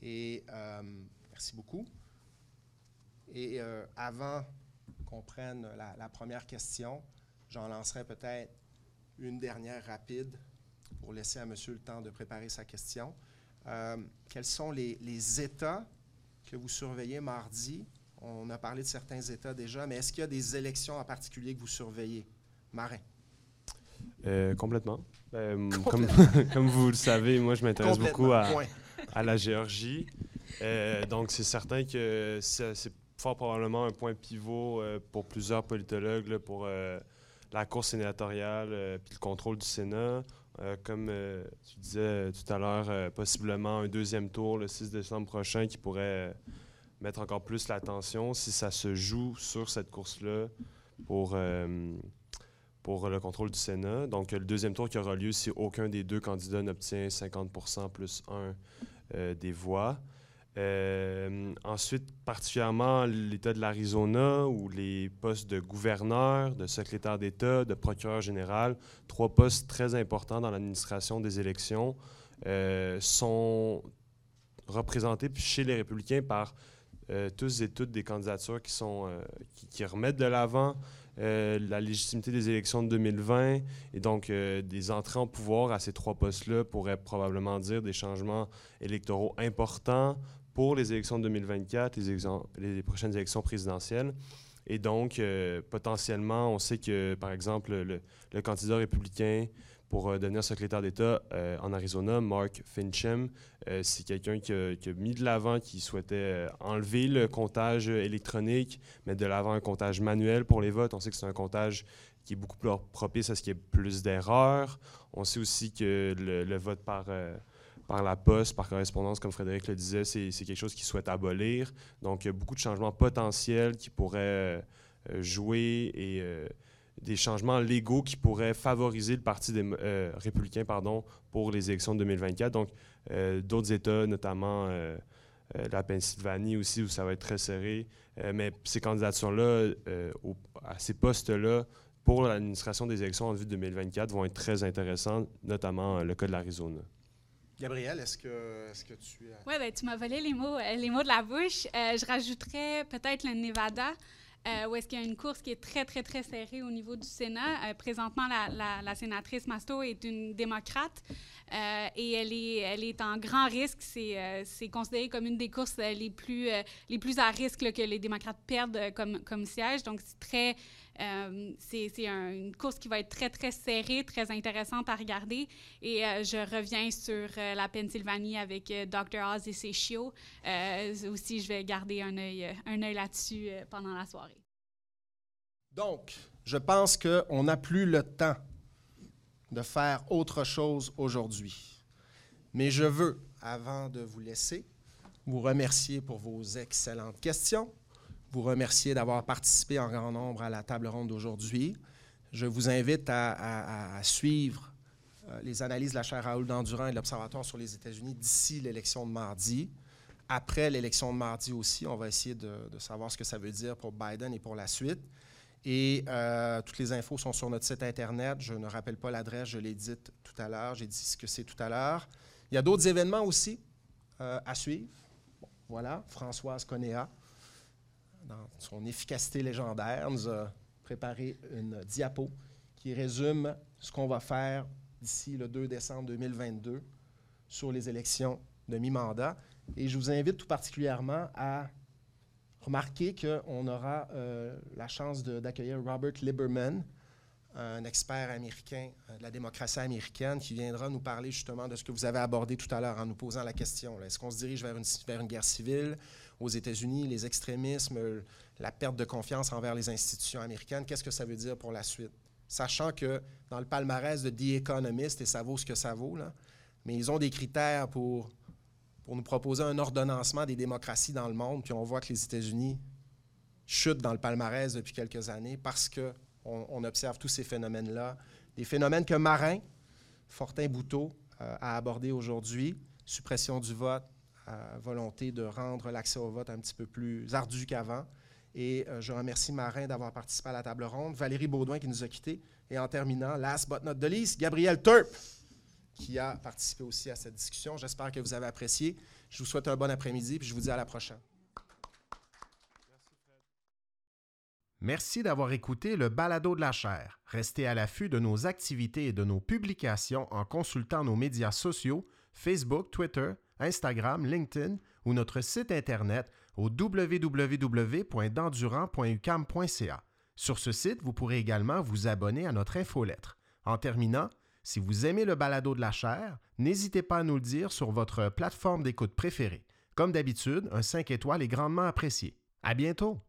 S1: Et merci beaucoup. Et avant qu'on prenne la, première question, j'en lancerai peut-être une dernière rapide pour laisser à monsieur le temps de préparer sa question. quels sont les États que vous surveillez mardi on a parlé de certains États déjà, mais est-ce qu'il y a des élections en particulier que vous surveillez? Marin.
S3: Euh, complètement. Euh, comme, [LAUGHS] comme, vous le savez, moi, je m'intéresse beaucoup à, à, la Géorgie. Euh, donc, c'est certain que c'est fort probablement un point pivot pour plusieurs politologues là, pour la course sénatoriale puis le contrôle du Sénat. comme tu disais tout à l'heure, possiblement un deuxième tour le 6 décembre prochain qui pourrait mettre encore plus l'attention si ça se joue sur cette course-là pour, euh, pour le contrôle du Sénat. Donc, le deuxième tour qui aura lieu si aucun des deux candidats n'obtient 50% plus un euh, des voix. Euh, ensuite, particulièrement l'État de l'Arizona, où les postes de gouverneur, de secrétaire d'État, de procureur général, trois postes très importants dans l'administration des élections, sont représentés chez les républicains par tous et toutes des candidatures qui, sont, qui, remettent de l'avant la légitimité des élections de 2020 et donc des entrées en pouvoir à ces trois postes-là pourraient probablement dire des changements électoraux importants pour les élections de 2024, les, les prochaines élections présidentielles. Et donc, potentiellement, on sait que, par exemple, le candidat républicain pour euh, devenir secrétaire d'État euh, en Arizona, Mark Finchem. Euh, c'est quelqu'un qui, a mis de l'avant, qui souhaitait enlever le comptage électronique, mettre de l'avant un comptage manuel pour les votes. On sait que c'est un comptage qui est beaucoup plus propice à ce qu'il y ait plus d'erreurs. On sait aussi que le, vote par, par la poste, par correspondance, comme Frédéric le disait, c'est quelque chose qu'il souhaite abolir. Donc, il y a beaucoup de changements potentiels qui pourraient jouer et des changements légaux qui pourraient favoriser le Parti des, euh, républicain pardon, pour les élections de 2024. Donc, euh, d'autres États, notamment euh, la Pennsylvanie aussi, où ça va être très serré. mais ces candidatures-là, à ces postes-là, pour l'administration des élections en vue de 2024, vont être très intéressantes, notamment le cas de l'Arizona.
S1: Gabriel, est-ce que, est que tu...
S4: Oui, ben, tu m'as volé les mots, les mots de la bouche. je rajouterais peut-être le Nevada. Euh, où est-ce qu'il y a une course qui est très, très, très serrée au niveau du Sénat. Euh, présentement, la, sénatrice Masto est une démocrate euh, et elle est, elle est en grand risque. C'est considéré comme une des courses les plus, les plus à risque que les démocrates perdent comme, comme siège. Donc, c'est très... c'est une course qui va être très, très serrée, très intéressante à regarder. Et je reviens sur la Pennsylvanie avec Dr. Oz et ses chiots. aussi, je vais garder un œil un œil là-dessus pendant la soirée.
S1: Donc, je pense qu'on n'a plus le temps de faire autre chose aujourd'hui. Mais je veux, avant de vous laisser, vous remercier pour vos excellentes questions, vous remercier d'avoir participé en grand nombre à la table ronde d'aujourd'hui. Je vous invite à, suivre euh, les analyses de la chaire Raoul d'Endurant et de l'Observatoire sur les États-Unis d'ici l'élection de mardi. Après l'élection de mardi aussi, on va essayer de, savoir ce que ça veut dire pour Biden et pour la suite. Et euh, toutes les infos sont sur notre site Internet. Je ne rappelle pas l'adresse, je l'ai dit tout à l'heure. J'ai dit ce que c'est tout à l'heure. Il y a d'autres événements aussi euh, à suivre. voilà, Françoise Conéa, son efficacité légendaire, nous a préparé une diapo qui résume ce qu'on va faire d'ici le 2 décembre 2022 sur les élections de mi-mandat. Et je vous invite tout particulièrement à Remarquez qu'on aura euh, la chance d'accueillir Robert Lieberman, un expert américain euh, de la démocratie américaine, qui viendra nous parler justement de ce que vous avez abordé tout à l'heure en nous posant la question. Est-ce qu'on se dirige vers une guerre civile? Aux États-Unis, les extrémismes, la perte de confiance envers les institutions américaines? Qu'est-ce que ça veut dire pour la suite? Sachant que dans le palmarès de The Economist, et ça vaut ce que ça vaut, là, mais ils ont des critères pour pour nous proposer un ordonnancement des démocraties dans le monde, puis on voit que les États-Unis chutent dans le palmarès depuis quelques années parce qu'on on observe tous ces phénomènes-là. Des phénomènes que Marin, Fortin-Bouteau euh, a abordé aujourd'hui, suppression du vote, euh, volonté de rendre l'accès au vote un petit peu plus ardu qu'avant. Et euh, je remercie Marin d'avoir participé à la table ronde, Valérie Baudouin qui nous a quittés, et en terminant, last but not the least, Gabriel Turp qui a participé aussi à cette discussion. J'espère que vous avez apprécié. Je vous souhaite un bon après-midi et je vous dis à la prochaine. Merci d'avoir écouté le Balado de la chaire. Restez à l'affût de nos activités et de nos publications en consultant nos médias sociaux Facebook, Twitter, Instagram, LinkedIn ou notre site internet au www.dendurant.ucam.ca. Sur ce site, vous pourrez également vous abonner à notre infolettre. En terminant, si vous aimez le balado de la chair, n'hésitez pas à nous le dire sur votre plateforme d'écoute préférée. Comme d'habitude, un 5 étoiles est grandement apprécié. À bientôt!